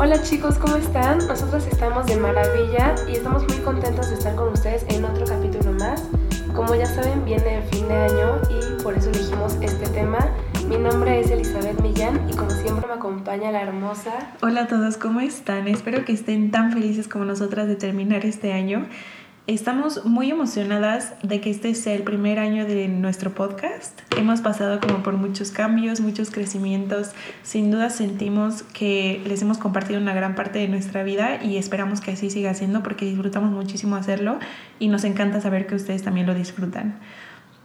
Hola chicos, ¿cómo están? Nosotros estamos de maravilla y estamos muy contentos de estar con ustedes en otro capítulo más. Como ya saben, viene el fin de año y por eso elegimos este tema. Mi nombre es Elizabeth Millán y como siempre me acompaña la hermosa. Hola a todos, ¿cómo están? Espero que estén tan felices como nosotras de terminar este año. Estamos muy emocionadas de que este sea el primer año de nuestro podcast. Hemos pasado como por muchos cambios, muchos crecimientos. Sin duda sentimos que les hemos compartido una gran parte de nuestra vida y esperamos que así siga siendo porque disfrutamos muchísimo hacerlo y nos encanta saber que ustedes también lo disfrutan.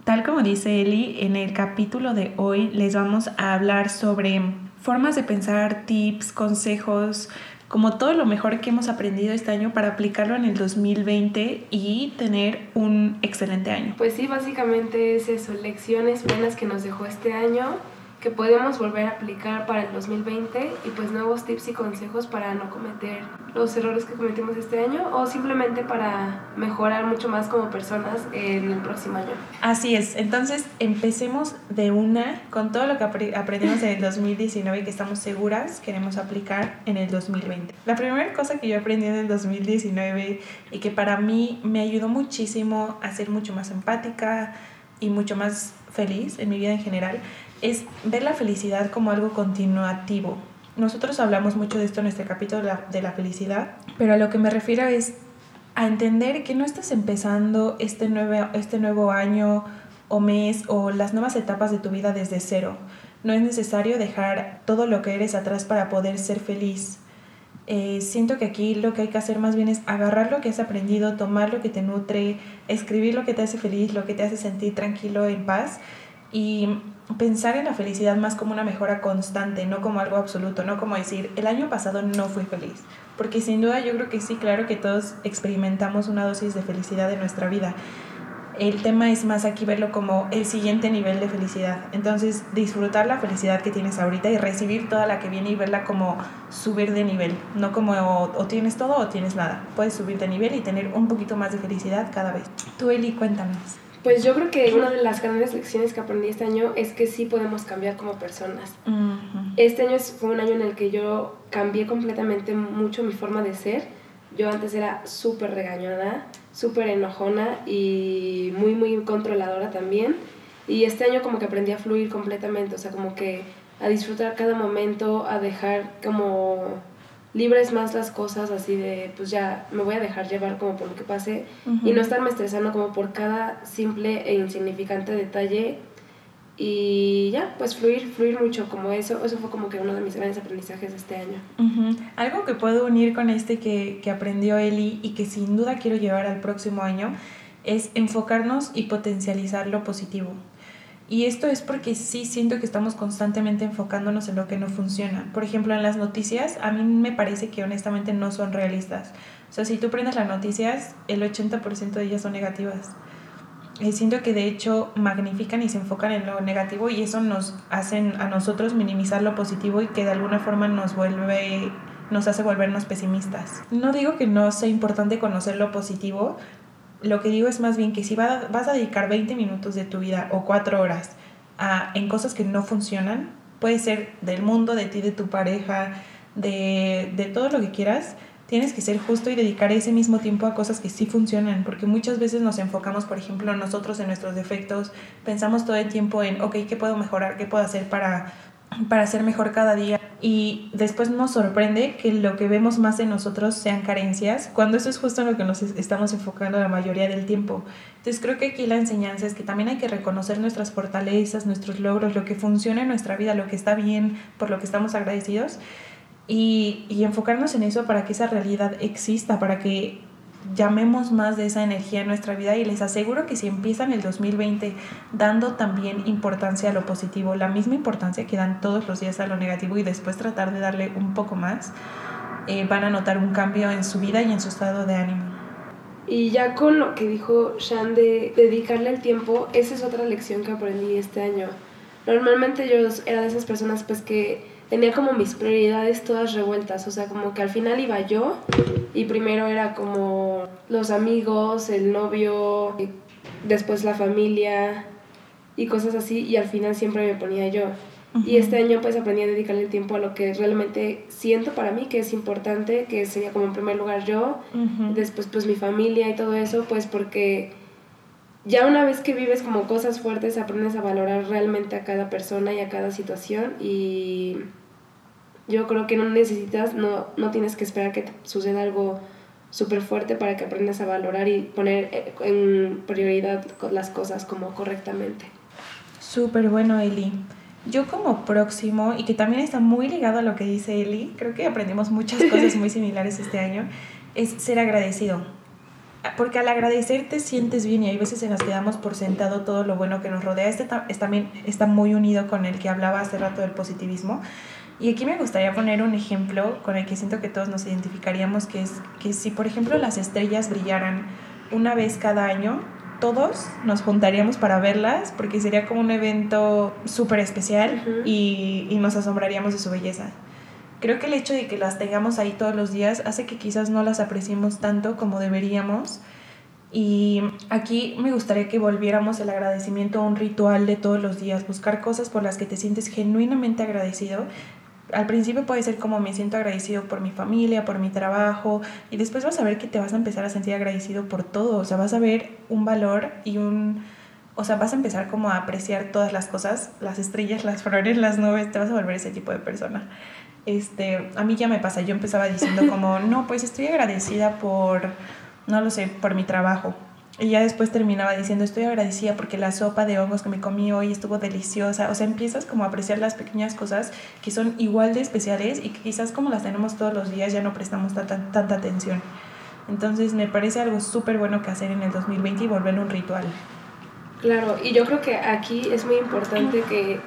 Tal como dice Eli, en el capítulo de hoy les vamos a hablar sobre formas de pensar, tips, consejos, como todo lo mejor que hemos aprendido este año para aplicarlo en el 2020 y tener un excelente año. Pues sí, básicamente es eso, lecciones buenas que nos dejó este año que podemos volver a aplicar para el 2020 y pues nuevos tips y consejos para no cometer los errores que cometimos este año o simplemente para mejorar mucho más como personas en el próximo año. Así es, entonces empecemos de una con todo lo que aprendimos en el 2019 y que estamos seguras queremos aplicar en el 2020. La primera cosa que yo aprendí en el 2019 y que para mí me ayudó muchísimo a ser mucho más empática y mucho más feliz en mi vida en general es ver la felicidad como algo continuativo. Nosotros hablamos mucho de esto en este capítulo de la, felicidad, pero a lo que me refiero es a entender que no estás empezando este nuevo, este nuevo año o mes o las nuevas etapas de tu vida desde cero. No es necesario dejar todo lo que eres atrás para poder ser feliz. Eh, siento que aquí lo que hay que hacer más bien es agarrar lo que has aprendido, tomar lo que te nutre, escribir lo que te hace feliz, lo que te hace sentir tranquilo, en paz y pensar en la felicidad más como una mejora constante, no como algo absoluto, no como decir, el año pasado no fui feliz, porque sin duda yo creo que sí, claro que todos experimentamos una dosis de felicidad en nuestra vida. El tema es más aquí verlo como el siguiente nivel de felicidad. Entonces, disfrutar la felicidad que tienes ahorita y recibir toda la que viene y verla como subir de nivel. No como o, tienes todo o tienes nada. Puedes subir de nivel y tener un poquito más de felicidad cada vez. Tú, Eli, cuéntanos. Pues yo creo que una de las grandes lecciones que aprendí este año es que sí podemos cambiar como personas. Este año fue un año en el que yo cambié completamente mucho mi forma de ser. Yo antes era súper regañada, súper enojona y muy, muy controladora también. Y este año como que aprendí a fluir completamente, o sea, como que a disfrutar cada momento, a dejar como libres más las cosas así de, pues ya me voy a dejar llevar como por lo que pase y no estarme estresando como por cada simple e insignificante detalle y ya, pues fluir, fluir mucho como eso, eso fue como que uno de mis grandes aprendizajes de este año. Algo que puedo unir con este que, que aprendió Eli y que sin duda quiero llevar al próximo año es enfocarnos y potencializar lo positivo. Y esto es porque sí siento que estamos constantemente enfocándonos en lo que no funciona. Por ejemplo, en las noticias, a mí me parece que honestamente no son realistas. O sea, si tú prendes las noticias, el 80% de ellas son negativas. Y siento que de hecho magnifican y se enfocan en lo negativo y eso nos hacen a nosotros minimizar lo positivo y que de alguna forma nos vuelve nos hace volvernos pesimistas. No digo que no sea importante conocer lo positivo, lo que digo es más bien que si vas a dedicar 20 minutos de tu vida o 4 horas a, en cosas que no funcionan, puede ser del mundo, de ti, de tu pareja, de, de todo lo que quieras, tienes que ser justo y dedicar ese mismo tiempo a cosas que sí funcionan, porque muchas veces nos enfocamos, por ejemplo, nosotros en nuestros defectos, pensamos todo el tiempo en, ok, ¿qué puedo mejorar? ¿Qué puedo hacer para, para ser mejor cada día? y después nos sorprende que lo que vemos más en nosotros sean carencias, cuando eso es justo en lo que nos estamos enfocando la mayoría del tiempo. Entonces creo que aquí la enseñanza es que también hay que reconocer nuestras fortalezas, nuestros logros, lo que funciona en nuestra vida, lo que está bien, por lo que estamos agradecidos, y, y enfocarnos en eso para que esa realidad exista, para que llamemos más de esa energía en nuestra vida y les aseguro que si empiezan el 2020 dando también importancia a lo positivo, la misma importancia que dan todos los días a lo negativo y después tratar de darle un poco más, eh, van a notar un cambio en su vida y en su estado de ánimo. Y ya con lo que dijo Shan de dedicarle el tiempo, esa es otra lección que aprendí este año. Normalmente yo era de esas personas pues que tenía como mis prioridades todas revueltas, o sea, como que al final iba yo y primero era como los amigos, el novio, después la familia y cosas así y al final siempre me ponía yo. Y este año pues aprendí a dedicarle tiempo a lo que realmente siento para mí que es importante, que sería como en primer lugar yo, después pues mi familia y todo eso, pues porque ya una vez que vives como cosas fuertes aprendes a valorar realmente a cada persona y a cada situación y yo creo que no necesitas, no, no tienes que esperar que te suceda algo súper fuerte para que aprendas a valorar y poner eh, en prioridad las cosas como correctamente. Súper bueno, Eli. Yo como próximo, y que también está muy ligado a lo que dice Eli, creo que aprendimos muchas cosas muy similares este año, es ser agradecido. Porque al agradecer te sientes bien y hay veces en las que damos por sentado todo lo bueno que nos rodea. Este también está muy unido con el que hablaba hace rato del positivismo. Y aquí me gustaría poner un ejemplo con el que siento que todos nos identificaríamos, que es que si por ejemplo las estrellas brillaran una vez cada año, todos nos juntaríamos para verlas porque sería como un evento súper especial y, y, nos asombraríamos de su belleza. Creo que el hecho de que las tengamos ahí todos los días hace que quizás no las apreciemos tanto como deberíamos. Y aquí me gustaría que volviéramos el agradecimiento a un ritual de todos los días, buscar cosas por las que te sientes genuinamente agradecido al principio puede ser como me siento agradecido por mi familia, por mi trabajo, y después vas a ver que te vas a empezar a sentir agradecido por todo, o sea, vas a ver un valor y un, o sea, vas a empezar como a apreciar todas las cosas, las estrellas, las flores, las nubes, te vas a volver ese tipo de persona. Este, a mí ya me pasa, yo empezaba diciendo como, no, pues estoy agradecida por, no lo sé, por mi trabajo, y ya después terminaba diciendo, estoy agradecida porque la sopa de hongos que me comí hoy estuvo deliciosa. O sea, empiezas como a apreciar las pequeñas cosas que son igual de especiales y que quizás como las tenemos todos los días ya no prestamos tanta, tanta atención. Entonces me parece algo súper bueno que hacer en el 2020 y volver un ritual. Claro, y yo creo que aquí es muy importante que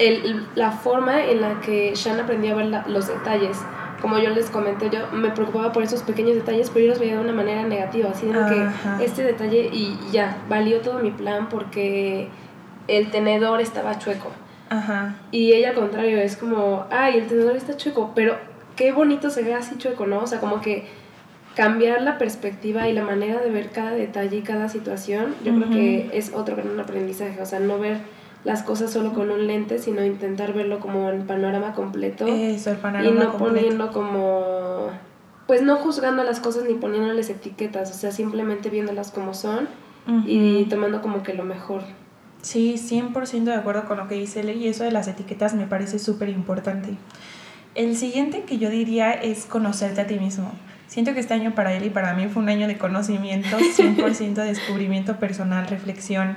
el, la forma en la que Shan aprendió a ver los detalles como yo les comenté, yo me preocupaba por esos pequeños detalles, pero yo los veía de una manera negativa, así de que este detalle y ya, valió todo mi plan porque el tenedor estaba chueco. Ajá. Y ella al contrario, es como, ay, el tenedor está chueco, pero qué bonito se ve así chueco, ¿no? O sea, como que cambiar la perspectiva y la manera de ver cada detalle y cada situación, yo creo que es otro gran aprendizaje, o sea, no ver las cosas solo con un lente, sino intentar verlo como en panorama completo. Eso, el panorama Y no poniendo como, pues no juzgando las cosas ni poniéndoles etiquetas, o sea, simplemente viéndolas como son y tomando como que lo mejor. Sí, 100% de acuerdo con lo que dice Ley y eso de las etiquetas me parece súper importante. El siguiente que yo diría es conocerte a ti mismo. Siento que este año para él y para mí fue un año de conocimiento, 100% de descubrimiento personal, reflexión,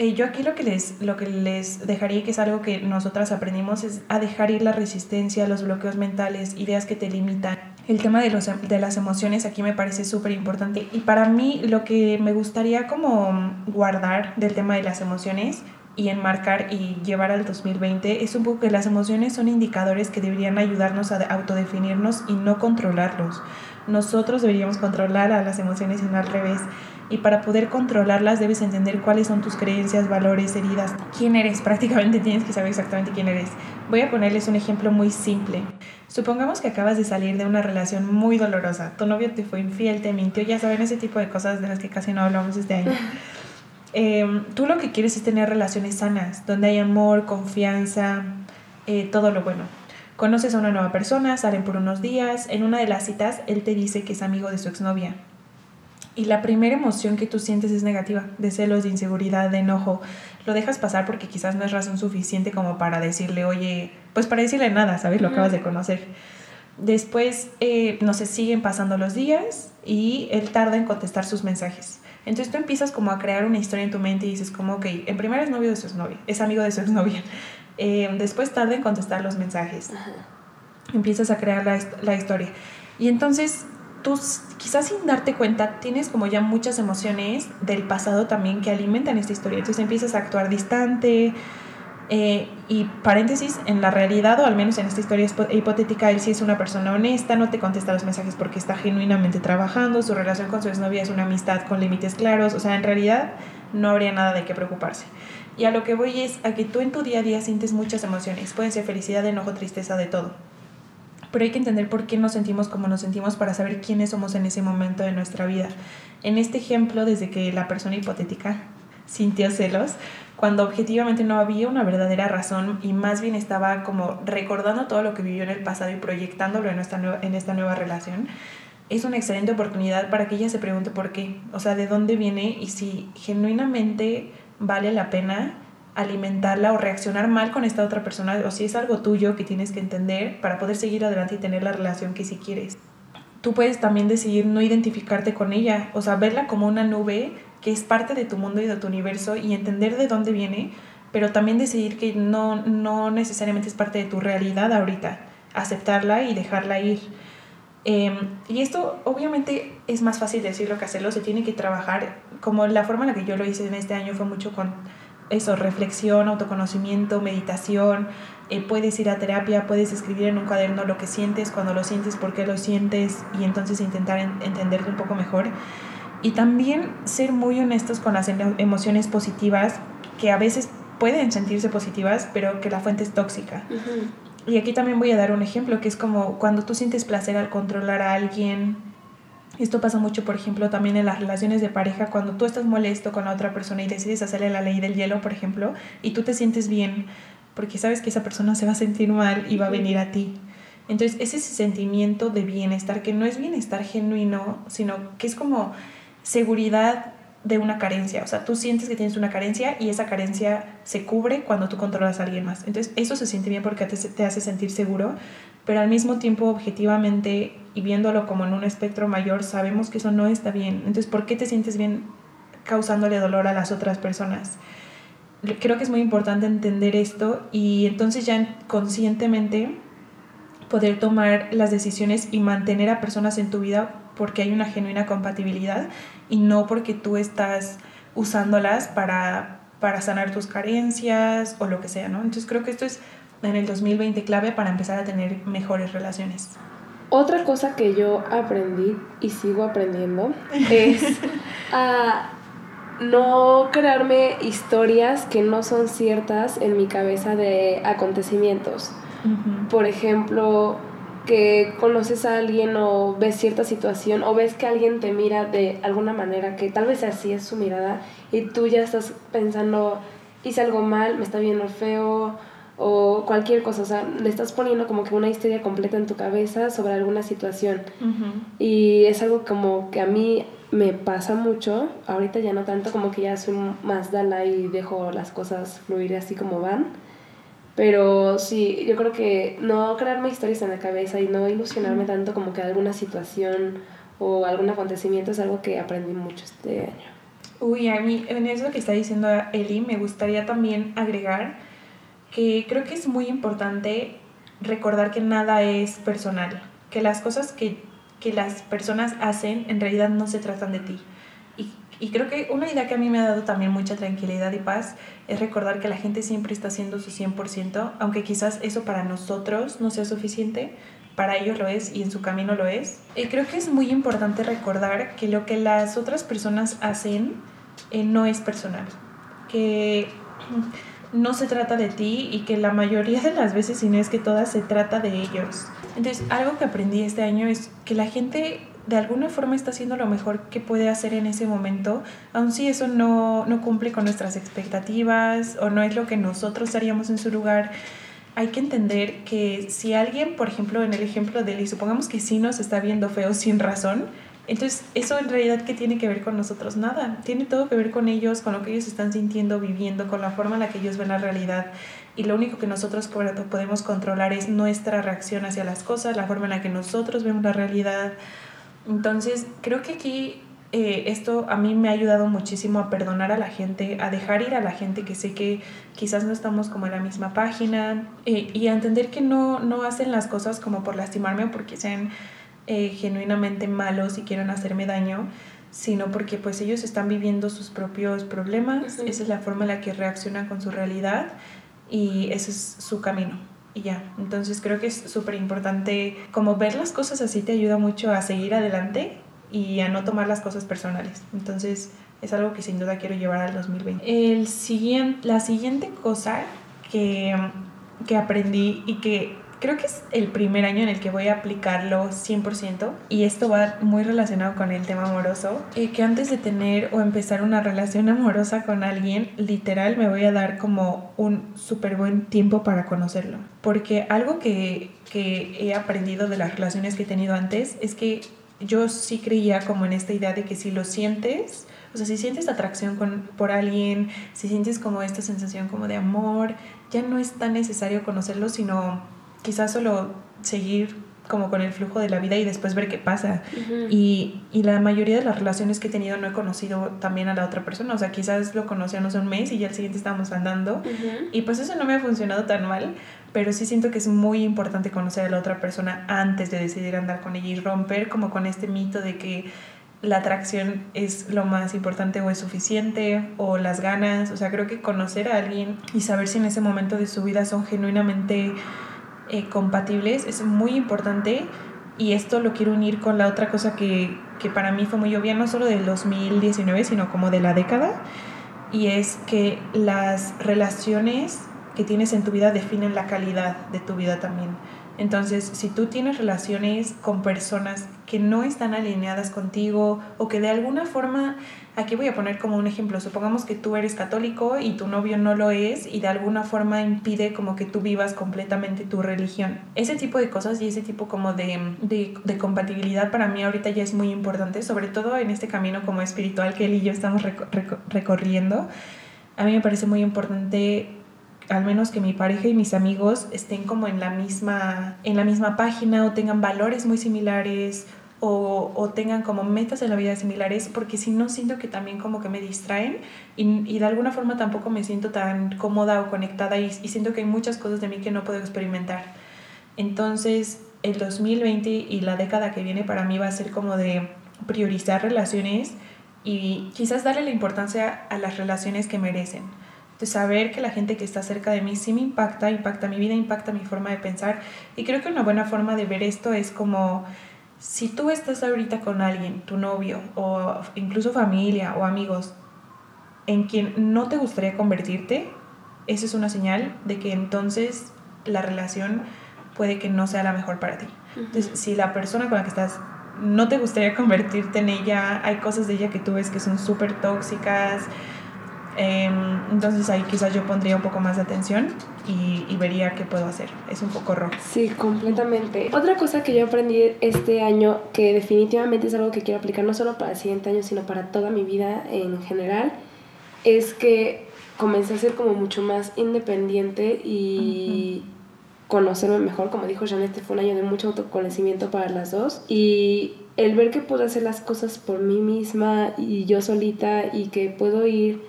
eh, yo aquí lo que, les, lo que les dejaría, que es algo que nosotras aprendimos, es a dejar ir la resistencia, los bloqueos mentales, ideas que te limitan. El tema de, los, de las emociones aquí me parece súper importante. Y para mí lo que me gustaría como guardar del tema de las emociones y enmarcar y llevar al 2020 es un poco que las emociones son indicadores que deberían ayudarnos a autodefinirnos y no controlarlos. Nosotros deberíamos controlar a las emociones y no al revés. Y para poder controlarlas debes entender cuáles son tus creencias, valores, heridas, quién eres. Prácticamente tienes que saber exactamente quién eres. Voy a ponerles un ejemplo muy simple. Supongamos que acabas de salir de una relación muy dolorosa. Tu novio te fue infiel, te mintió, ya saben ese tipo de cosas de las que casi no hablamos este año. Em, tú lo que quieres es tener relaciones sanas, donde hay amor, confianza, eh, todo lo bueno. Conoces a una nueva persona, salen por unos días, en una de las citas él te dice que es amigo de su exnovia y la primera emoción que tú sientes es negativa, de celos, de inseguridad, de enojo. Lo dejas pasar porque quizás no es razón suficiente como para decirle, oye, pues para decirle nada, ¿sabes? Lo acabas de conocer. Después, eh, no sé, siguen pasando los días y él tarda en contestar sus mensajes. Entonces tú empiezas como a crear una historia en tu mente y dices como, ok, en primera es novio de su exnovia, es amigo de su exnovia. Eh, después tarda en contestar los mensajes. Empiezas a crear la, la historia. Y entonces tú quizás sin darte cuenta tienes como ya muchas emociones del pasado también que alimentan esta historia. Entonces empiezas a actuar distante. Eh, y paréntesis, en la realidad, o al menos en esta historia hipotética, él sí es una persona honesta, no te contesta los mensajes porque está genuinamente trabajando, su relación con su exnovia es una amistad con límites claros, o sea, en realidad no habría nada de qué preocuparse. Y a lo que voy es a que tú en tu día a día sientes muchas emociones, pueden ser felicidad, enojo, tristeza, de todo pero hay que entender por qué nos sentimos como nos sentimos para saber quiénes somos en ese momento de nuestra vida. En este ejemplo, desde que la persona hipotética sintió celos cuando objetivamente no había una verdadera razón y más bien estaba como recordando todo lo que vivió en el pasado y proyectándolo en esta nueva, en esta nueva relación, es una excelente oportunidad para que ella se pregunte por qué, o sea, de dónde viene y si genuinamente vale la pena alimentarla o reaccionar mal con esta otra persona o si es algo tuyo que tienes que entender para poder seguir adelante y tener la relación que si quieres. Tú puedes también decidir no identificarte con ella, o sea, verla como una nube que es parte de tu mundo y de tu universo y entender de dónde viene, pero también decidir que no, no necesariamente es parte de tu realidad ahorita, aceptarla y dejarla ir. Em, y esto obviamente es más fácil decirlo que hacerlo, se tiene que trabajar, como la forma en la que yo lo hice en este año fue mucho con eso, reflexión, autoconocimiento, meditación, eh, puedes ir a terapia, puedes escribir en un cuaderno lo que sientes, cuando lo sientes, por qué lo sientes y entonces intentar entenderte un poco mejor. Y también ser muy honestos con las emociones positivas, que a veces pueden sentirse positivas, pero que la fuente es tóxica. Y aquí también voy a dar un ejemplo, que es como cuando tú sientes placer al controlar a alguien. Esto pasa mucho, por ejemplo, también en las relaciones de pareja, cuando tú estás molesto con la otra persona y decides hacerle la ley del hielo, por ejemplo, y tú te sientes bien, porque sabes que esa persona se va a sentir mal y va a venir a ti. Entonces, es ese sentimiento de bienestar, que no es bienestar genuino, sino que es como seguridad de una carencia. O sea, tú sientes que tienes una carencia y esa carencia se cubre cuando tú controlas a alguien más. Entonces, eso se siente bien porque te, te hace sentir seguro, pero al mismo tiempo, objetivamente y viéndolo como en un espectro mayor, sabemos que eso no está bien. Entonces, ¿por qué te sientes bien causándole dolor a las otras personas? Creo que es muy importante entender esto y entonces ya conscientemente poder tomar las decisiones y mantener a personas en tu vida porque hay una genuina compatibilidad y no porque tú estás usándolas para, para sanar tus carencias o lo que sea, ¿no? Entonces creo que esto es en el 2020 clave para empezar a tener mejores relaciones. Otra cosa que yo aprendí y sigo aprendiendo es a no crearme historias que no son ciertas en mi cabeza de acontecimientos. Por ejemplo, que conoces a alguien o ves cierta situación o ves que alguien te mira de alguna manera que tal vez así es su mirada y tú ya estás pensando, hice algo mal, me está viendo feo o cualquier cosa, o sea, le estás poniendo como que una historia completa en tu cabeza sobre alguna situación. Y es algo como que a mí me pasa mucho, ahorita ya no tanto, como que ya soy más dala y dejo las cosas fluir así como van pero sí, yo creo que no crearme historias en la cabeza y no ilusionarme tanto como que alguna situación o algún acontecimiento es algo que aprendí mucho este año. Uy, a mí en eso que está diciendo Eli me gustaría también agregar que creo que es muy importante recordar que nada es personal, que las cosas que, que las personas hacen en realidad no se tratan de ti. Y creo que una idea que a mí me ha dado también mucha tranquilidad y paz es recordar que la gente siempre está haciendo su 100%, aunque quizás eso para nosotros no sea suficiente, para ellos lo es y en su camino lo es. Y creo que es muy importante recordar que lo que las otras personas hacen eh, no es personal, que no se trata de ti y que la mayoría de las veces, si no es que todas, se trata de ellos. Entonces, algo que aprendí este año es que la gente de alguna forma está haciendo lo mejor que puede hacer en ese momento, aun si eso no, no cumple con nuestras expectativas o no es lo que nosotros haríamos en su lugar. Hay que entender que si alguien, por ejemplo, en el ejemplo de Eli, supongamos que sí nos está viendo feo sin razón, entonces, ¿eso en realidad qué tiene que ver con nosotros? Nada. Tiene todo que ver con ellos, con lo que ellos están sintiendo, viviendo, con la forma en la que ellos ven la realidad. Y lo único que nosotros podemos controlar es nuestra reacción hacia las cosas, la forma en la que nosotros vemos la realidad, entonces, creo que aquí eh, esto a mí me ha ayudado muchísimo a perdonar a la gente, a dejar ir a la gente que sé que quizás no estamos como en la misma página eh, y a entender que no, no hacen las cosas como por lastimarme o porque sean eh, genuinamente malos y quieran hacerme daño, sino porque pues ellos están viviendo sus propios problemas, esa es la forma en la que reaccionan con su realidad y ese es su camino y ya. Entonces creo que es súper importante como ver las cosas así te ayuda mucho a seguir adelante y a no tomar las cosas personales. Entonces es algo que sin duda quiero llevar al 2020. El siguiente, la siguiente cosa que, que aprendí y que creo que es el primer año en el que voy a aplicarlo 100% y esto va muy relacionado con el tema amoroso, eh, que antes de tener o empezar una relación amorosa con alguien, literal me voy a dar como un súper buen tiempo para conocerlo. Porque algo que, que he aprendido de las relaciones que he tenido antes es que yo sí creía como en esta idea de que si lo sientes, o sea, si sientes atracción con, por alguien, si sientes como esta sensación como de amor, ya no es tan necesario conocerlo, sino quizás solo seguir como con el flujo de la vida y después ver qué pasa. y, y, la mayoría de las relaciones que he tenido no he conocido también a la otra persona. O sea, quizás lo conocí hace un mes y ya el siguiente estábamos andando. Y pues eso no me ha funcionado tan mal. Pero sí siento que es muy importante conocer a la otra persona antes de decidir andar con ella y romper como con este mito de que la atracción es lo más importante o es suficiente o las ganas. O sea, creo que conocer a alguien y saber si en ese momento de su vida son genuinamente eh, compatibles es muy importante y esto lo quiero unir con la otra cosa que, que para mí fue muy obvia, no solo del 2019, sino como de la década, y es que las relaciones que tienes en tu vida definen la calidad de tu vida también. Entonces, si tú tienes relaciones con personas que no están alineadas contigo o que de alguna forma, aquí voy a poner como un ejemplo, supongamos que tú eres católico y tu novio no lo es y de alguna forma impide como que tú vivas completamente tu religión. Ese tipo de cosas y ese tipo como de, de, compatibilidad para mí ahorita ya es muy importante, sobre todo en este camino como espiritual que él y yo estamos recorriendo. A mí me parece muy importante al menos que mi pareja y mis amigos estén como en la misma, en la misma página o tengan valores muy similares o, o, tengan como metas en la vida similares, porque si no siento que también como que me distraen y, y de alguna forma tampoco me siento tan cómoda o conectada y, y, siento que hay muchas cosas de mí que no puedo experimentar. Entonces, el 2020 y la década que viene para mí va a ser como de priorizar relaciones y quizás darle la importancia a las relaciones que merecen de saber que la gente que está cerca de mí sí me impacta, impacta mi vida, impacta mi forma de pensar. Y creo que una buena forma de ver esto es como si tú estás ahorita con alguien, tu novio o incluso familia o amigos, en quien no te gustaría convertirte, eso es una señal de que entonces la relación puede que no sea la mejor para ti. Entonces, si la persona con la que estás no te gustaría convertirte en ella, hay cosas de ella que tú ves que son súper tóxicas, entonces ahí quizás yo pondría un poco más de atención y, y, vería qué puedo hacer. Es un poco rojo. Sí, completamente. Otra cosa que yo aprendí este año, que definitivamente es algo que quiero aplicar no solo para el siguiente año, sino para toda mi vida en general, es que comencé a ser como mucho más independiente y conocerme mejor. Como dijo Janet, este fue un año de mucho autoconocimiento para las dos. Y el ver que puedo hacer las cosas por mí misma y yo solita y que puedo ir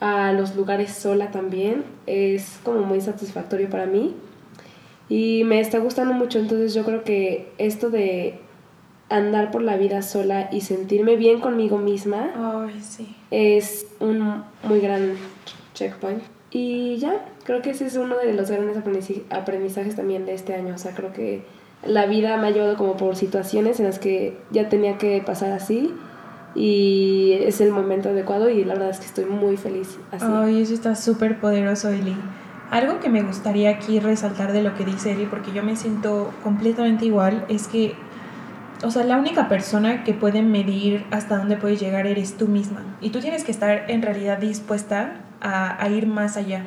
a los lugares sola también es como muy satisfactorio para mí. Y me está gustando mucho entonces yo creo que esto de andar por la vida sola y sentirme bien conmigo misma es un muy gran checkpoint. Y ya creo que ese es uno de los grandes aprendizajes también de este año. O sea creo que la vida me ha llevado como por situaciones en las que ya tenía que pasar así y es el momento adecuado y la verdad es que estoy muy feliz así. Ay, eso está súper poderoso, Eli. Algo que me gustaría aquí resaltar de lo que dice Eli, porque yo me siento completamente igual, es que, o sea, la única persona que puede medir hasta dónde puedes llegar eres tú misma. Y tú tienes que estar en realidad dispuesta a, a ir más allá.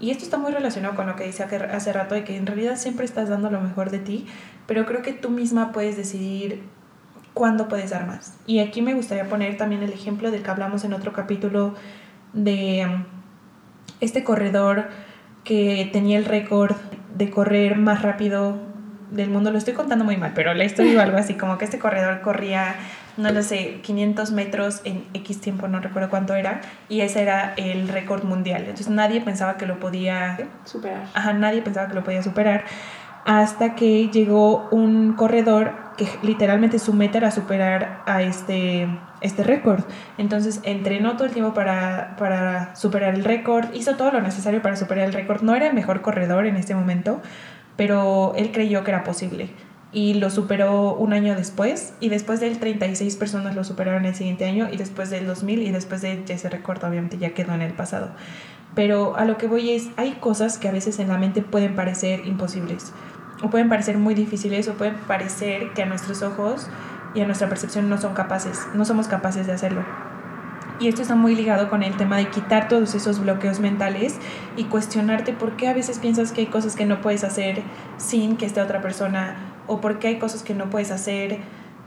Y esto está muy relacionado con lo que dice hace rato, de que en realidad siempre estás dando lo mejor de ti, pero creo que tú misma puedes decidir cuándo puedes dar más. Y aquí me gustaría poner también el ejemplo del que hablamos en otro capítulo de um, este corredor que tenía el récord de correr más rápido del mundo. Lo estoy contando muy mal, pero la historia algo así, como que este corredor corría, no lo sé, 500 metros en X tiempo, no recuerdo cuánto era, y ese era el récord mundial. Entonces nadie pensaba que lo podía superar. Ajá, nadie pensaba que lo podía superar hasta que llegó un corredor que literalmente su meta era superar a este, este récord. Entonces entrenó todo el tiempo para, para superar el récord, hizo todo lo necesario para superar el récord. No era el mejor corredor en este momento, pero él creyó que era posible. Y lo superó un año después, y después de él 36 personas lo superaron el siguiente año, y después del 2000, y después de ese récord obviamente ya quedó en el pasado. Pero a lo que voy es, hay cosas que a veces en la mente pueden parecer imposibles pueden parecer muy difíciles o pueden parecer que a nuestros ojos y a nuestra percepción no son capaces, no somos capaces de hacerlo. Y esto está muy ligado con el tema de quitar todos esos bloqueos mentales y cuestionarte por qué a veces piensas que hay cosas que no puedes hacer sin que esté otra persona o por qué hay cosas que no puedes hacer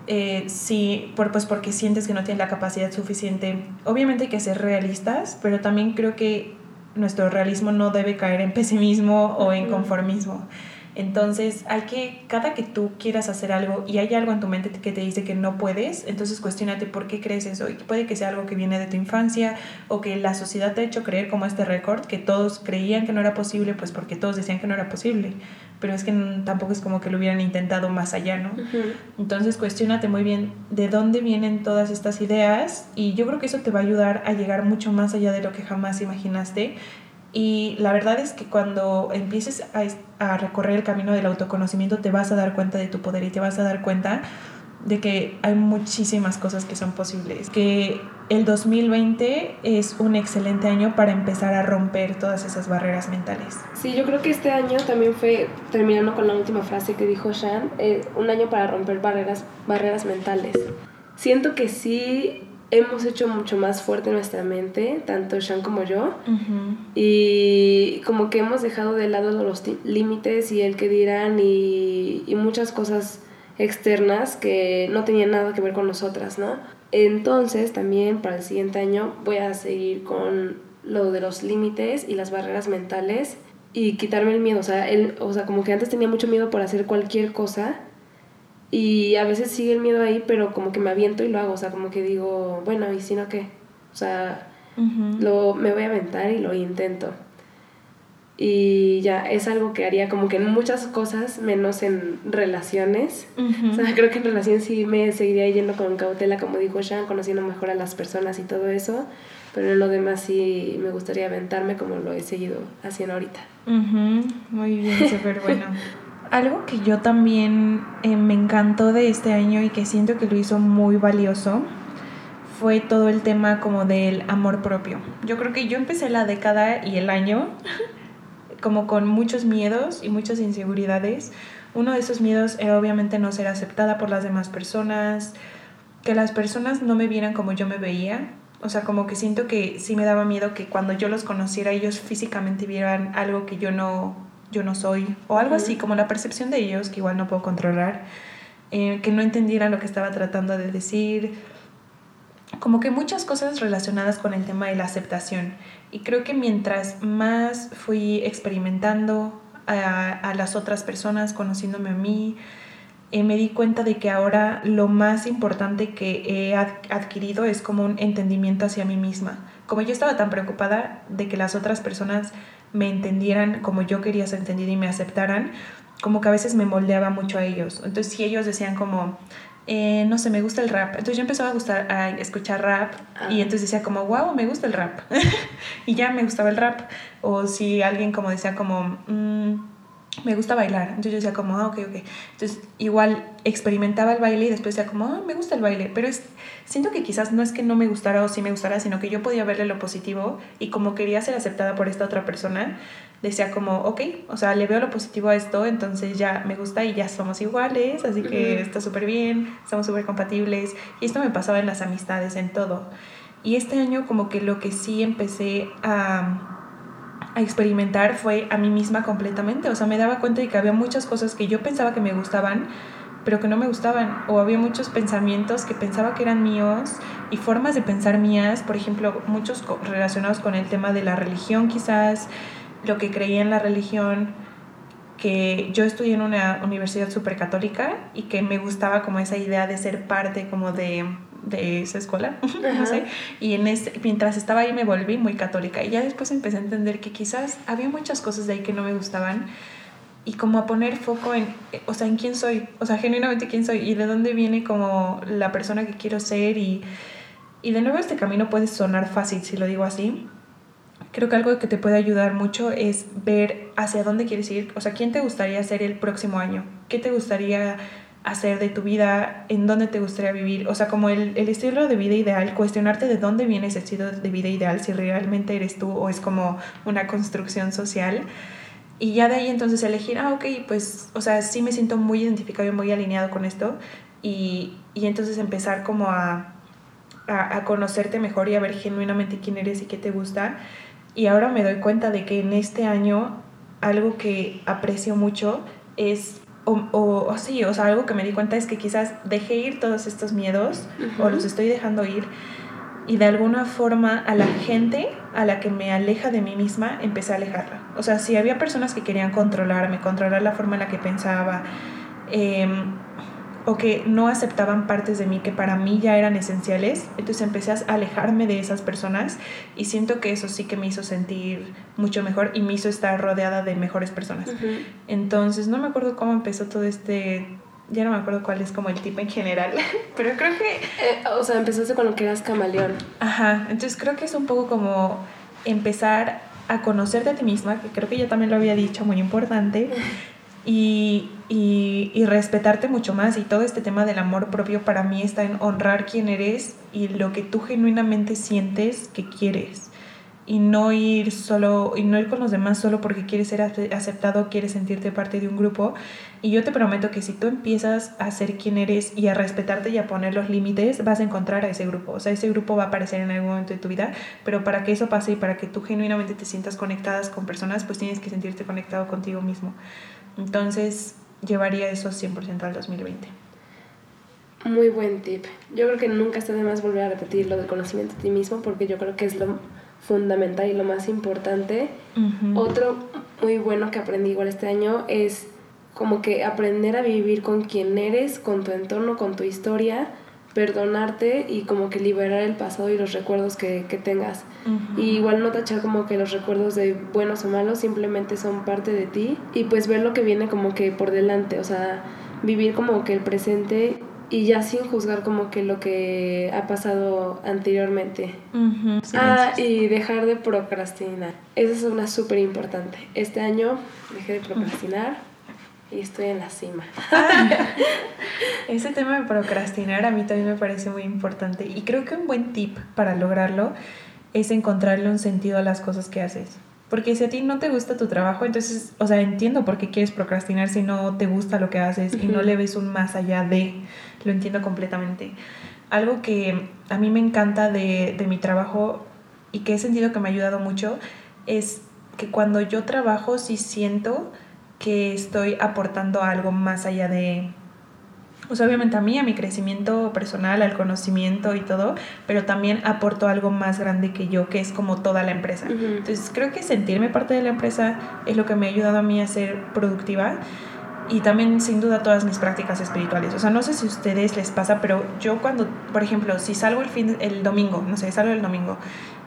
eh, si, por, pues porque sientes que no tienes la capacidad suficiente. Obviamente hay que ser realistas, pero también creo que nuestro realismo no debe caer en pesimismo o en conformismo. Entonces, hay que, cada que tú quieras hacer algo y hay algo en tu mente que te dice que no puedes, entonces cuestionate por qué crees eso. Y puede que sea algo que viene de tu infancia o que la sociedad te ha hecho creer como este récord, que todos creían que no era posible, pues porque todos decían que no era posible. Pero es que tampoco es como que lo hubieran intentado más allá, ¿no? Entonces, cuestionate muy bien de dónde vienen todas estas ideas y yo creo que eso te va a ayudar a llegar mucho más allá de lo que jamás imaginaste y la verdad es que cuando empieces a, recorrer el camino del autoconocimiento te vas a dar cuenta de tu poder y te vas a dar cuenta de que hay muchísimas cosas que son posibles. Que el 2020 es un excelente año para empezar a romper todas esas barreras mentales. Sí, yo creo que este año también fue, terminando con la última frase que dijo Shan, eh, un año para romper barreras, barreras mentales. Siento que sí hemos hecho mucho más fuerte nuestra mente, tanto Sean como yo, y como que hemos dejado de lado los límites y el que dirán y, y, muchas cosas externas que no tenían nada que ver con nosotras, ¿no? Entonces también para el siguiente año voy a seguir con lo de los límites y las barreras mentales y quitarme el miedo, o sea, el, o sea, como que antes tenía mucho miedo por hacer cualquier cosa y a veces sigue el miedo ahí, pero como que me aviento y lo hago. O sea, como que digo, bueno, ¿y si no qué? O sea, lo, me voy a aventar y lo intento. Y ya, es algo que haría como que en muchas cosas, menos en relaciones. O sea, creo que en relaciones sí me seguiría yendo con cautela, como dijo Sean, conociendo mejor a las personas y todo eso. Pero en lo demás sí me gustaría aventarme como lo he seguido haciendo ahorita. Muy bien, súper bueno. Algo que yo también eh, me encantó de este año y que siento que lo hizo muy valioso fue todo el tema como del amor propio. Yo creo que yo empecé la década y el año como con muchos miedos y muchas inseguridades. Uno de esos miedos era obviamente no ser aceptada por las demás personas, que las personas no me vieran como yo me veía. O sea, como que siento que sí me daba miedo que cuando yo los conociera ellos físicamente vieran algo que yo no yo no soy, o algo así, como la percepción de ellos, que igual no puedo controlar, eh, que no entendieran lo que estaba tratando de decir, como que muchas cosas relacionadas con el tema de la aceptación. Y creo que mientras más fui experimentando a, las otras personas, conociéndome a mí, eh, me di cuenta de que ahora lo más importante que he adquirido es como un entendimiento hacia mí misma. Como yo estaba tan preocupada de que las otras personas me entendieran como yo quería ser entendida y me aceptaran, como que a veces me moldeaba mucho a ellos. Entonces, si ellos decían como, eh, no sé, me gusta el rap. Entonces yo empezaba a, gustar, a escuchar rap y ah. entonces decía como, wow, me gusta el rap. y ya me gustaba el rap. O si alguien como decía como, mm, me gusta bailar. Entonces yo decía como, ah, ok, ok. Entonces igual experimentaba el baile y después decía como, ah, me gusta el baile. Pero es, siento que quizás no es que no me gustara o sí me gustara, sino que yo podía verle lo positivo y como quería ser aceptada por esta otra persona, decía como, ok, o sea, le veo lo positivo a esto, entonces ya me gusta y ya somos iguales, así que está súper bien, estamos súper compatibles. Y esto me pasaba en las amistades, en todo. Y este año como que lo que sí empecé a a experimentar fue a mí misma completamente. O sea, me daba cuenta de que había muchas cosas que yo pensaba que me gustaban, pero que no me gustaban. O había muchos pensamientos que pensaba que eran míos y formas de pensar mías, por ejemplo, muchos relacionados con el tema de la religión quizás, lo que creía en la religión, que yo estudié en una universidad súper católica y que me gustaba como esa idea de ser parte como de de esa escuela, no sé, y en ese, mientras estaba ahí me volví muy católica y ya después empecé a entender que quizás había muchas cosas de ahí que no me gustaban y como a poner foco en, o sea, en quién soy, o sea, genuinamente quién soy y de dónde viene como la persona que quiero ser y, y de nuevo este camino puede sonar fácil si lo digo así. Creo que algo que te puede ayudar mucho es ver hacia dónde quieres ir, o sea, quién te gustaría ser el próximo año, qué te gustaría hacer de tu vida, en dónde te gustaría vivir, o sea, como el, estilo de vida ideal, cuestionarte de dónde viene ese estilo de vida ideal, si realmente eres tú o es como una construcción social. Y ya de ahí entonces elegir, ah, ok, pues, o sea, sí me siento muy identificado y muy alineado con esto. Y, y entonces empezar como a, a, conocerte mejor y a ver genuinamente quién eres y qué te gusta. Y ahora me doy cuenta de que en este año algo que aprecio mucho es o, o, sí, o sea, algo que me di cuenta es que quizás dejé ir todos estos miedos uh -huh. o los estoy dejando ir y de alguna forma a la gente a la que me aleja de mí misma empecé a alejarla. O sea, si había personas que querían controlarme, controlar la forma en la que pensaba, eh, o que no aceptaban partes de mí que para mí ya eran esenciales, entonces empecé a alejarme de esas personas y siento que eso sí que me hizo sentir mucho mejor y me hizo estar rodeada de mejores personas. Uh -huh. Entonces, no me acuerdo cómo empezó todo este ya no me acuerdo cuál es como el tipo en general, pero creo que... Eh, o sea, empezaste con lo que eras camaleón. Ajá, entonces creo que es un poco como empezar a conocerte a ti misma, que creo que yo también lo había dicho, muy importante, y, y, y, respetarte mucho más. Y todo este tema del amor propio para mí está en honrar quién eres y lo que tú genuinamente sientes que quieres. Y no ir solo, y no ir con los demás solo porque quieres ser aceptado, quieres sentirte parte de un grupo. Y yo te prometo que si tú empiezas a ser quien eres y a respetarte y a poner los límites, vas a encontrar a ese grupo. O sea, ese grupo va a aparecer en algún momento de tu vida, pero para que eso pase y para que tú genuinamente te sientas conectadas con personas, pues tienes que sentirte conectado contigo mismo. Entonces, llevaría eso 100% al 2020. Muy buen tip. Yo creo que nunca está de más volver a repetir lo del conocimiento de ti mismo porque yo creo que es lo fundamental y lo más importante. Uh -huh. Otro muy bueno que aprendí igual este año es como que aprender a vivir con quien eres, con tu entorno, con tu historia, perdonarte y como que liberar el pasado y los recuerdos que, que tengas. Uh -huh. Y igual no tachar como que los recuerdos de buenos o malos simplemente son parte de ti y pues ver lo que viene como que por delante, o sea, vivir como que el presente y ya sin juzgar como que lo que ha pasado anteriormente. Uh -huh. sí, ah, y dejar de procrastinar. Esa es una súper importante. Este año dejé de procrastinar. Uh -huh y estoy en la cima. Ese tema de procrastinar a mí también me parece muy importante y creo que un buen tip para lograrlo es encontrarle un sentido a las cosas que haces. Porque si a ti no te gusta tu trabajo, entonces, o sea, entiendo por qué quieres procrastinar si no te gusta lo que haces uh -huh. y no le ves un más allá de, lo entiendo completamente. Algo que a mí me encanta de, de mi trabajo y que he sentido que me ha ayudado mucho es que cuando yo trabajo sí siento que estoy aportando algo más allá de, sea, obviamente a mí, a mi crecimiento personal, al conocimiento y todo, pero también aporto algo más grande que yo, que es como toda la empresa. Uh -huh. Entonces creo que sentirme parte de la empresa es lo que me ha ayudado a mí a ser productiva y también sin duda todas mis prácticas espirituales. O sea, no sé si a ustedes les pasa, pero yo cuando, por ejemplo, si salgo el fin el domingo, no sé, salgo el domingo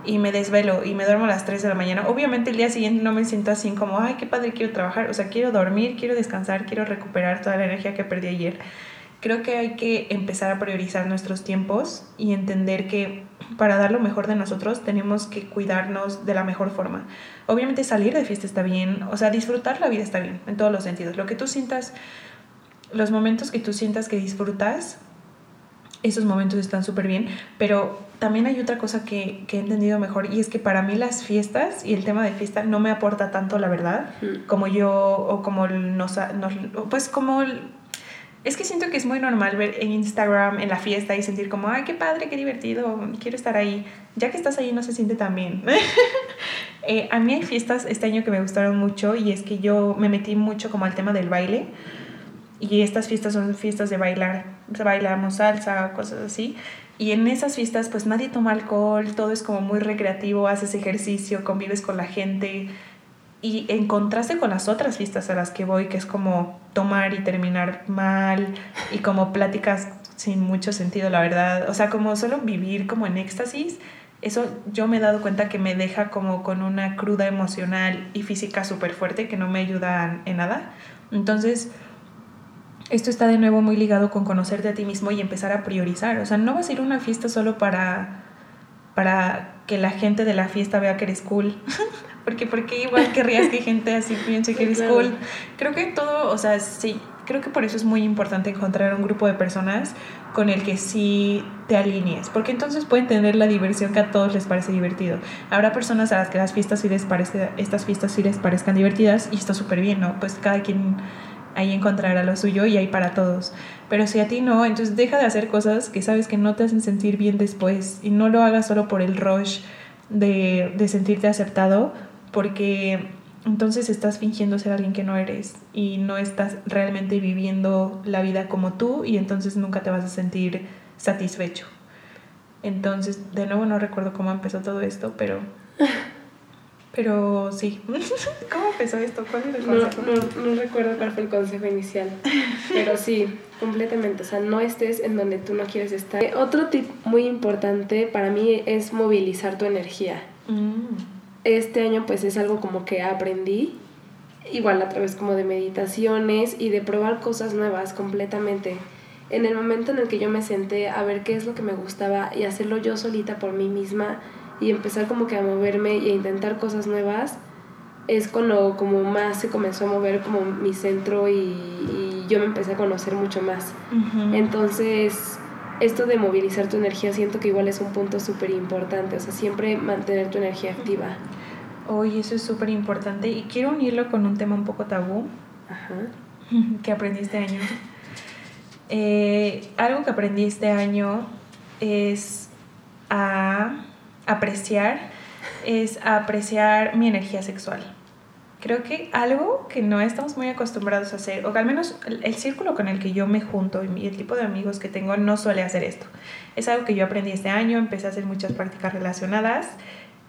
y me desvelo y me duermo a las 3 de la mañana, obviamente el día siguiente no me siento así como, ay, qué padre, quiero trabajar, o sea, quiero dormir, quiero descansar, quiero recuperar toda la energía que perdí ayer. Creo que hay que empezar a priorizar nuestros tiempos y entender que para dar lo mejor de nosotros tenemos que cuidarnos de la mejor forma. Obviamente salir de fiesta está bien, o sea, disfrutar la vida está bien, en todos los sentidos. Lo que tú sientas, los momentos que tú sientas que disfrutas, esos momentos están súper bien, pero también hay otra cosa que, que, he entendido mejor y es que para mí las fiestas y el tema de fiesta no me aporta tanto, la verdad, mm. como yo o como nos, nos pues como es que siento que es muy normal ver en Instagram, en la fiesta y sentir como, ay, qué padre, qué divertido, quiero estar ahí. Ya que estás ahí no se siente tan bien. eh, a mí hay fiestas este año que me gustaron mucho y es que yo me metí mucho como al tema del baile. Y estas fiestas son fiestas de bailar. Bailamos salsa, cosas así. Y en esas fiestas pues nadie toma alcohol, todo es como muy recreativo, haces ejercicio, convives con la gente y en contraste con las otras fiestas a las que voy, que es como tomar y terminar mal y como pláticas sin mucho sentido, la verdad. O sea, como solo vivir como en éxtasis, eso yo me he dado cuenta que me deja como con una cruda emocional y física súper fuerte que no me ayuda en nada. Entonces, esto está de nuevo muy ligado con conocerte a ti mismo y empezar a priorizar. O sea, no vas a ir a una fiesta solo para, para que la gente de la fiesta vea que eres cool. porque porque igual querrías que gente así piense que eres claro. cool. Creo que todo, o sea, sí, creo que por eso es muy importante encontrar un grupo de personas con el que sí te alinees, porque entonces pueden tener la diversión que a todos les parece divertido. Habrá personas a las que las fiestas sí les parece, estas fiestas sí les parezcan divertidas y está súper bien, ¿no? Pues cada quien ahí encontrará lo suyo y hay para todos. Pero si a ti no, entonces deja de hacer cosas que sabes que no te hacen sentir bien después y no lo hagas solo por el rush de, de sentirte aceptado, porque entonces estás fingiendo ser alguien que no eres y no estás realmente viviendo la vida como tú y entonces nunca te vas a sentir satisfecho. Entonces, de nuevo no recuerdo cómo empezó todo esto, pero... Pero sí. ¿Cómo empezó esto? ¿Cuál era el consejo? No, no, recuerdo cuál fue el consejo inicial. Pero sí, completamente. O sea, no estés en donde tú no quieres estar. Otro tip muy importante para mí es movilizar tu energía. Mm este año pues es algo como que aprendí, igual a través como de meditaciones y de probar cosas nuevas completamente. En el momento en el que yo me senté a ver qué es lo que me gustaba y hacerlo yo solita por mí misma y empezar como que a moverme y a intentar cosas nuevas, es cuando como más se comenzó a mover como mi centro y, yo me empecé a conocer mucho más. Entonces, esto de movilizar tu energía siento que igual es un punto súper importante, o sea, siempre mantener tu energía activa. Oye, eso es súper importante y quiero unirlo con un tema un poco tabú que aprendí este año. Eh, algo que aprendí este año es a apreciar, es apreciar mi energía sexual. Creo que algo que no estamos muy acostumbrados a hacer, o que al menos el, círculo con el que yo me junto y el tipo de amigos que tengo no suele hacer esto. Es algo que yo aprendí este año, empecé a hacer muchas prácticas relacionadas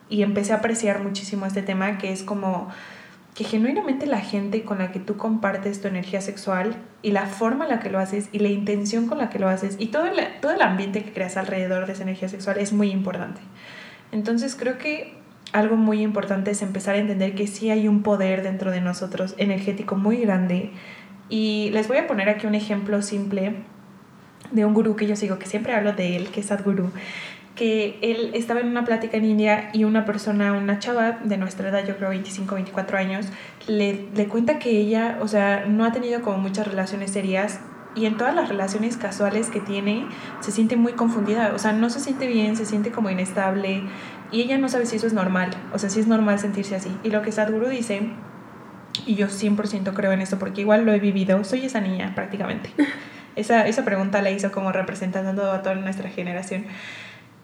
y empecé a apreciar muchísimo este tema que es como que genuinamente la gente con la que tú compartes tu energía sexual y la forma en la que lo haces y la intención con la que lo haces y todo todo el ambiente que creas alrededor de esa energía sexual es muy importante. Entonces creo que algo muy importante es empezar a entender que sí hay un poder dentro de nosotros energético muy grande. Y les voy a poner aquí un ejemplo simple de un gurú que yo sigo, que siempre hablo de él, que es Sadhguru que él estaba en una plática en India y una persona, una chava de nuestra edad, yo creo 25, 24 años, le, le cuenta que ella, o sea, no ha tenido como muchas relaciones serias y en todas las relaciones casuales que tiene se siente muy confundida, o sea, no se siente bien, se siente como inestable y ella no sabe si eso es normal, o sea, si es normal sentirse así. Y lo que Sadhguru dice, y yo 100% creo en esto porque igual lo he vivido, soy esa niña prácticamente. Esa, esa pregunta la hizo como representando a toda nuestra generación.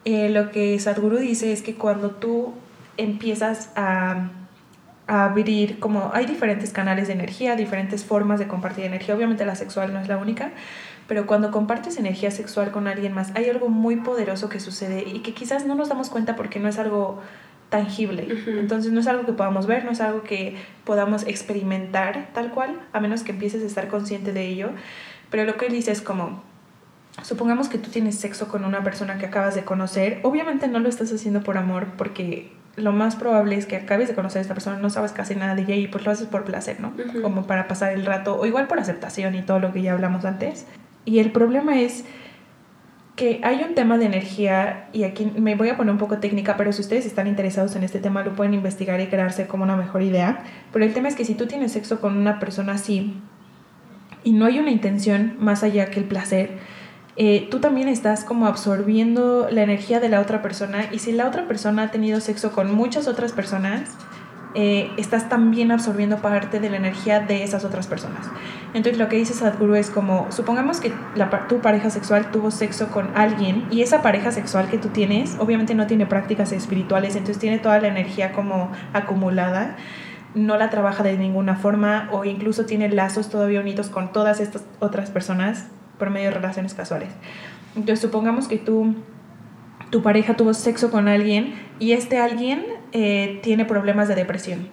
Eh, lo que Sadhguru dice es que cuando tú empiezas a, abrir, como hay diferentes canales de energía, diferentes formas de compartir energía, obviamente la sexual no es la única, pero cuando compartes energía sexual con alguien más, hay algo muy poderoso que sucede y que quizás no nos damos cuenta porque no es algo tangible. Entonces no es algo que podamos ver, no es algo que podamos experimentar tal cual, a menos que empieces a estar consciente de ello. Pero lo que él dice es como, supongamos que tú tienes sexo con una persona que acabas de conocer, obviamente no lo estás haciendo por amor porque lo más probable es que acabes de conocer a esta persona, no sabes casi nada de ella y pues lo haces por placer, ¿no? Como para pasar el rato o igual por aceptación y todo lo que ya hablamos antes. Y el problema es que hay un tema de energía y aquí me voy a poner un poco técnica, pero si ustedes están interesados en este tema lo pueden investigar y crearse como una mejor idea. Pero el tema es que si tú tienes sexo con una persona así y no hay una intención más allá que el placer, eh, tú también estás como absorbiendo la energía de la otra persona y si la otra persona ha tenido sexo con muchas otras personas, eh, estás también absorbiendo parte de la energía de esas otras personas. Entonces lo que dice Sadhguru es como, supongamos que tu pareja sexual tuvo sexo con alguien y esa pareja sexual que tú tienes obviamente no tiene prácticas espirituales, entonces tiene toda la energía como acumulada no la trabaja de ninguna forma o incluso tiene lazos todavía unidos con todas estas otras personas por medio de relaciones casuales. Entonces, supongamos que tú, tu pareja tuvo sexo con alguien y este alguien eh, tiene problemas de depresión.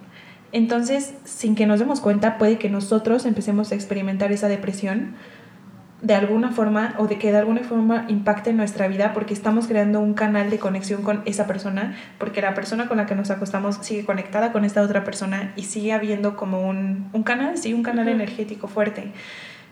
Entonces, sin que nos demos cuenta, puede que nosotros empecemos a experimentar esa depresión de alguna forma o de que de alguna forma impacte nuestra vida porque estamos creando un canal de conexión con esa persona, porque la persona con la que nos acostamos sigue conectada con esta otra persona y sigue habiendo como un, un canal, sí, un canal energético fuerte.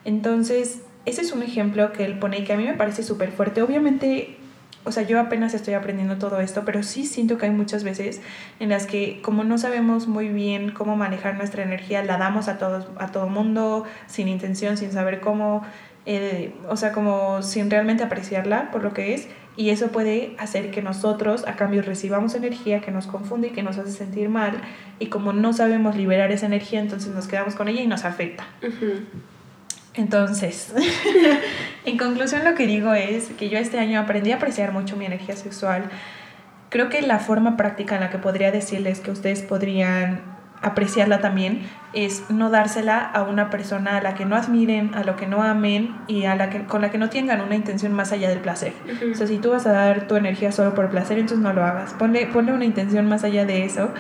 Entonces, ese es un ejemplo que él pone y que a mí me parece súper fuerte. Obviamente o sea, yo apenas estoy aprendiendo todo esto, pero sí siento que hay muchas veces en las que como no sabemos muy bien cómo manejar nuestra energía, la damos a todos, a todo mundo, sin intención, sin saber cómo, eh, o sea, como sin realmente apreciarla por lo que es, y eso puede hacer que nosotros a cambio recibamos energía que nos confunde y que nos hace sentir mal, y como no sabemos liberar esa energía, entonces nos quedamos con ella y nos afecta. Entonces, en conclusión lo que digo es que yo este año aprendí a apreciar mucho mi energía sexual. Creo que la forma práctica en la que podría decirles que ustedes podrían apreciarla también es no dársela a una persona a la que no admiren, a lo que no amen y a la que, con la que no tengan una intención más allá del placer. O sea, si tú vas a dar tu energía solo por placer, entonces no lo hagas. Ponle, ponle una intención más allá de eso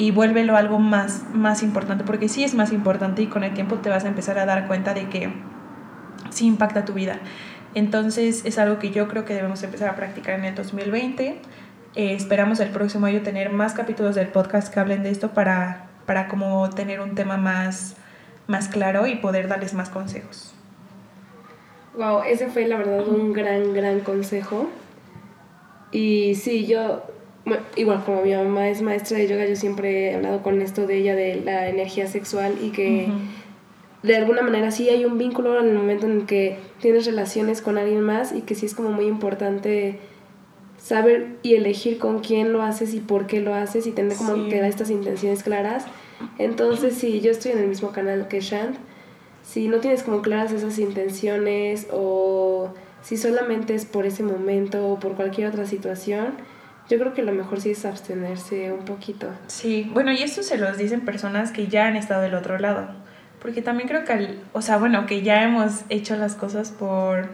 y vuélvelo algo más, más importante, porque sí es más importante y con el tiempo te vas a empezar a dar cuenta de que sí impacta tu vida. Entonces es algo que yo creo que debemos empezar a practicar en el 2020. Eh, esperamos el próximo año tener más capítulos del podcast que hablen de esto para, para como tener un tema más, más claro y poder darles más consejos. Wow, ese fue la verdad un gran, gran consejo. Y sí, yo igual como mi mamá es maestra de yoga, yo siempre he hablado con esto de ella, de la energía sexual y que de alguna manera sí hay un vínculo en el momento en que tienes relaciones con alguien más y que sí es como muy importante saber y elegir con quién lo haces y por qué lo haces y tener como que estas intenciones claras. Entonces, si yo estoy en el mismo canal que Shant, si no tienes como claras esas intenciones o si solamente es por ese momento o por cualquier otra situación, yo creo que lo mejor sí es abstenerse un poquito. Sí, bueno, y esto se los dicen personas que ya han estado del otro lado. Porque también creo que, o sea, bueno, que ya hemos hecho las cosas por,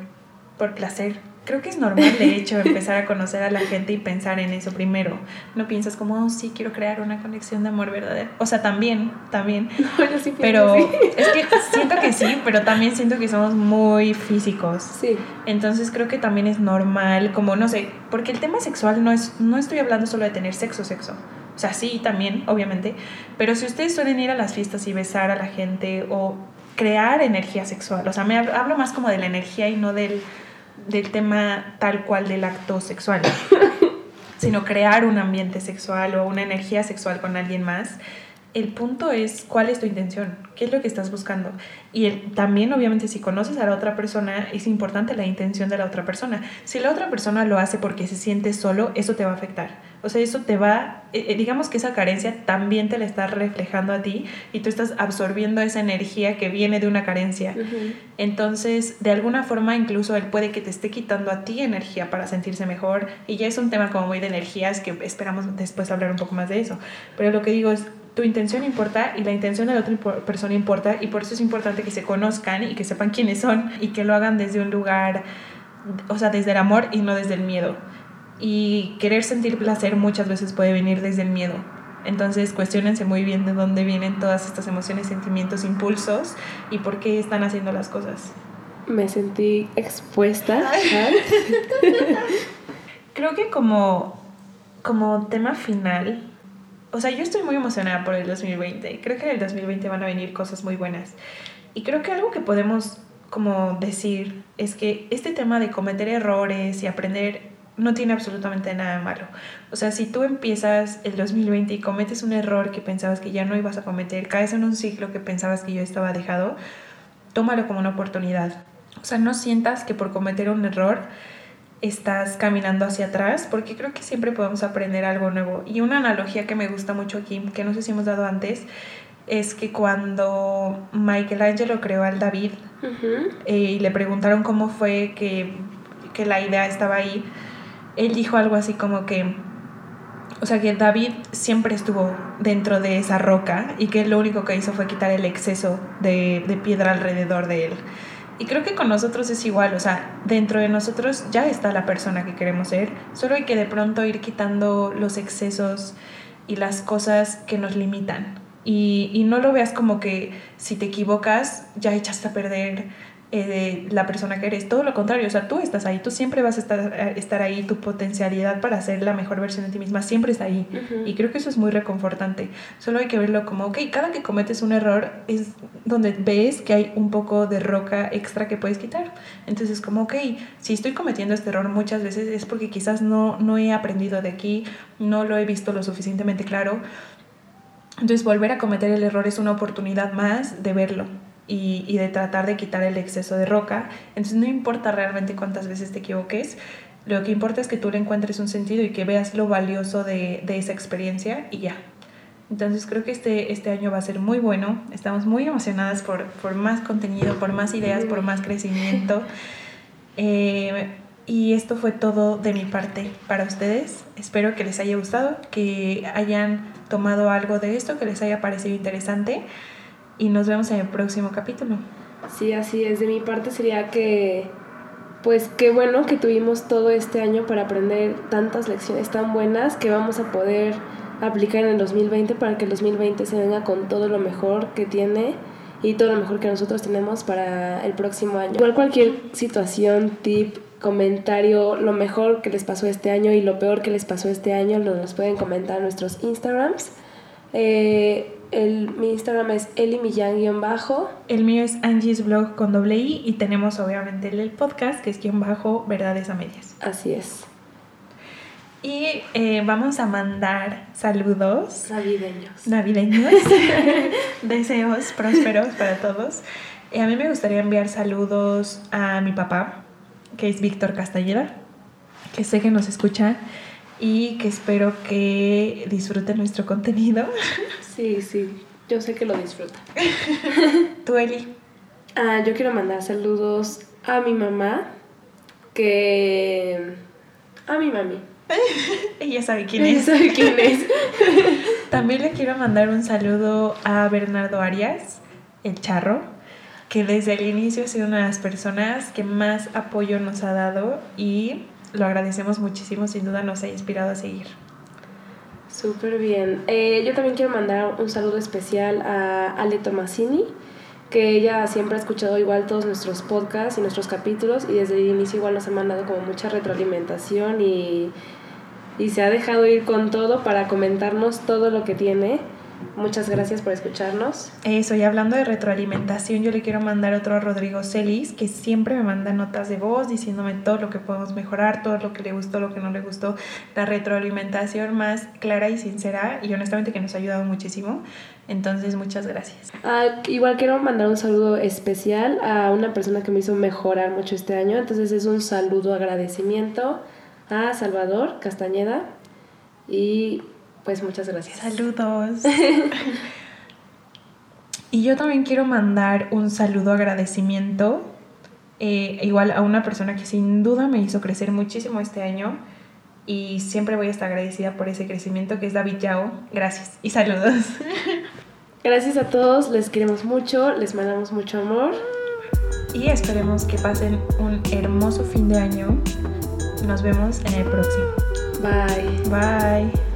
por placer creo que es normal, de hecho, empezar a conocer a la gente y pensar en eso primero. No piensas como, oh, sí, quiero crear una conexión de amor verdadero. O sea, también, también. pero es que siento que sí, pero también siento que somos muy físicos. Sí. Entonces creo que también es normal, como, no sé, porque el tema sexual no es, no estoy hablando solo de tener sexo, sexo. O sea, sí, también, obviamente. Pero si ustedes suelen ir a las fiestas y besar a la gente o crear energía sexual, o sea, me hablo más como de la energía y no del del tema tal cual del acto sexual, sino crear un ambiente sexual o una energía sexual con alguien más. El punto es cuál es tu intención, qué es lo que estás buscando. Y también, obviamente, si conoces a la otra persona, es importante la intención de la otra persona. Si la otra persona lo hace porque se siente solo, eso te va a afectar o sea, eso te va, eh, eh, digamos que esa carencia también te la está reflejando a ti y tú estás absorbiendo esa energía que viene de una carencia. Entonces, de alguna forma, incluso él puede que te esté quitando a ti energía para sentirse mejor. Y ya es un tema como muy de energías que esperamos después hablar un poco más de eso. Pero lo que digo es, tu intención importa y la intención de la otra persona importa y por eso es importante que se conozcan y que sepan quiénes son y que lo hagan desde un lugar, o sea, desde el amor y no desde el miedo. Y querer sentir placer muchas veces puede venir desde el miedo. Entonces, cuestionense muy bien de dónde vienen todas estas emociones, sentimientos, impulsos y por qué están haciendo las cosas. Me sentí expuesta. Creo que como, como tema final, o sea, yo estoy muy emocionada por el 2020. Creo que en el 2020 van a venir cosas muy buenas. Y creo que algo que podemos como decir es que este tema de cometer errores y aprender no tiene absolutamente nada de malo. O sea, si tú empiezas el 2020 y cometes un error que pensabas que ya no ibas a cometer, caes en un ciclo que pensabas que yo estaba dejado, tómalo como una oportunidad. O sea, no sientas que por cometer un error estás caminando hacia atrás, porque creo que siempre podemos aprender algo nuevo. Y una analogía que me gusta mucho aquí, que no sé si hemos dado antes, es que cuando Michelangelo creó al David eh, y le preguntaron cómo fue que, que la idea estaba ahí, él dijo algo así como que, o sea, que David siempre estuvo dentro de esa roca y que lo único que hizo fue quitar el exceso de, de piedra alrededor de él. Y creo que con nosotros es igual, o sea, dentro de nosotros ya está la persona que queremos ser, solo hay que de pronto ir quitando los excesos y las cosas que nos limitan. Y, y no lo veas como que si te equivocas ya echaste a perder eh, la persona que eres. Todo lo contrario, o sea, tú estás ahí, tú siempre vas a estar, eh, estar ahí, tu potencialidad para ser la mejor versión de ti misma siempre está ahí. Y creo que eso es muy reconfortante. Solo hay que verlo como, ok, cada que cometes un error es donde ves que hay un poco de roca extra que puedes quitar. Entonces, como, ok, si estoy cometiendo este error muchas veces es porque quizás no, no he aprendido de aquí, no lo he visto lo suficientemente claro. Entonces, volver a cometer el error es una oportunidad más de verlo y, y, de tratar de quitar el exceso de roca. Entonces no importa realmente cuántas veces te equivoques, lo que importa es que tú le encuentres un sentido y que veas lo valioso de, de esa experiencia y ya. Entonces creo que este, este año va a ser muy bueno. Estamos muy emocionadas por, por más contenido, por más ideas, por más crecimiento. Eh, y esto fue todo de mi parte para ustedes. Espero que les haya gustado, que hayan tomado algo de esto, que les haya parecido interesante y nos vemos en el próximo capítulo. Sí, así es. De mi parte sería que, pues qué bueno que tuvimos todo este año para aprender tantas lecciones tan buenas que vamos a poder aplicar en el 2020 para que el 2020 se venga con todo lo mejor que tiene y todo lo mejor que nosotros tenemos para el próximo año. Igual cualquier situación, tip, comentario, lo mejor que les pasó este año y lo peor que les pasó este año, nos pueden comentar en nuestros Instagrams. Eh, el, mi Instagram es elimillan-bajo. El mío es Angie's Blog con doble I y tenemos obviamente el podcast que es guion bajo verdades a medias. Así es. Y eh, vamos a mandar saludos. Navideños. Navideños. Deseos prósperos para todos. Y a mí me gustaría enviar saludos a mi papá, que es Víctor Castañeda, que sé que nos escucha y que espero que disfruten nuestro contenido. Sí, sí, yo sé que lo disfruta. ¿Tú, Eli? Ah, yo quiero mandar saludos a mi mamá, que... a mi mami. Ella sabe quién es. Ella sabe quién es. También le quiero mandar un saludo a Bernardo Arias, el charro, que desde el inicio ha sido una de las personas que más apoyo nos ha dado y lo agradecemos muchísimo, sin duda nos ha inspirado a seguir. Súper bien. Eh, yo también quiero mandar un saludo especial a Ale Tomasini, que ella siempre ha escuchado igual todos nuestros podcasts y nuestros capítulos y desde el inicio igual nos ha mandado como mucha retroalimentación y, y se ha dejado ir con todo para comentarnos todo lo que tiene. Muchas gracias por escucharnos. Eso, y hablando de retroalimentación, yo le quiero mandar otro a Rodrigo Celis, que siempre me manda notas de voz diciéndome todo lo que podemos mejorar, todo lo que le gustó, lo que no le gustó, la retroalimentación más clara y sincera, y honestamente que nos ha ayudado muchísimo. Entonces, muchas gracias. Ah, igual quiero mandar un saludo especial a una persona que me hizo mejorar mucho este año. Entonces, es un saludo agradecimiento a Salvador Castañeda y pues muchas gracias. Saludos. y yo también quiero mandar un saludo agradecimiento, eh, igual a una persona que sin duda me hizo crecer muchísimo este año y siempre voy a estar agradecida por ese crecimiento, que es David Yao. Gracias y saludos. Gracias a todos, les queremos mucho, les mandamos mucho amor. Y esperemos que pasen un hermoso fin de año. Nos vemos en el próximo. Bye. Bye.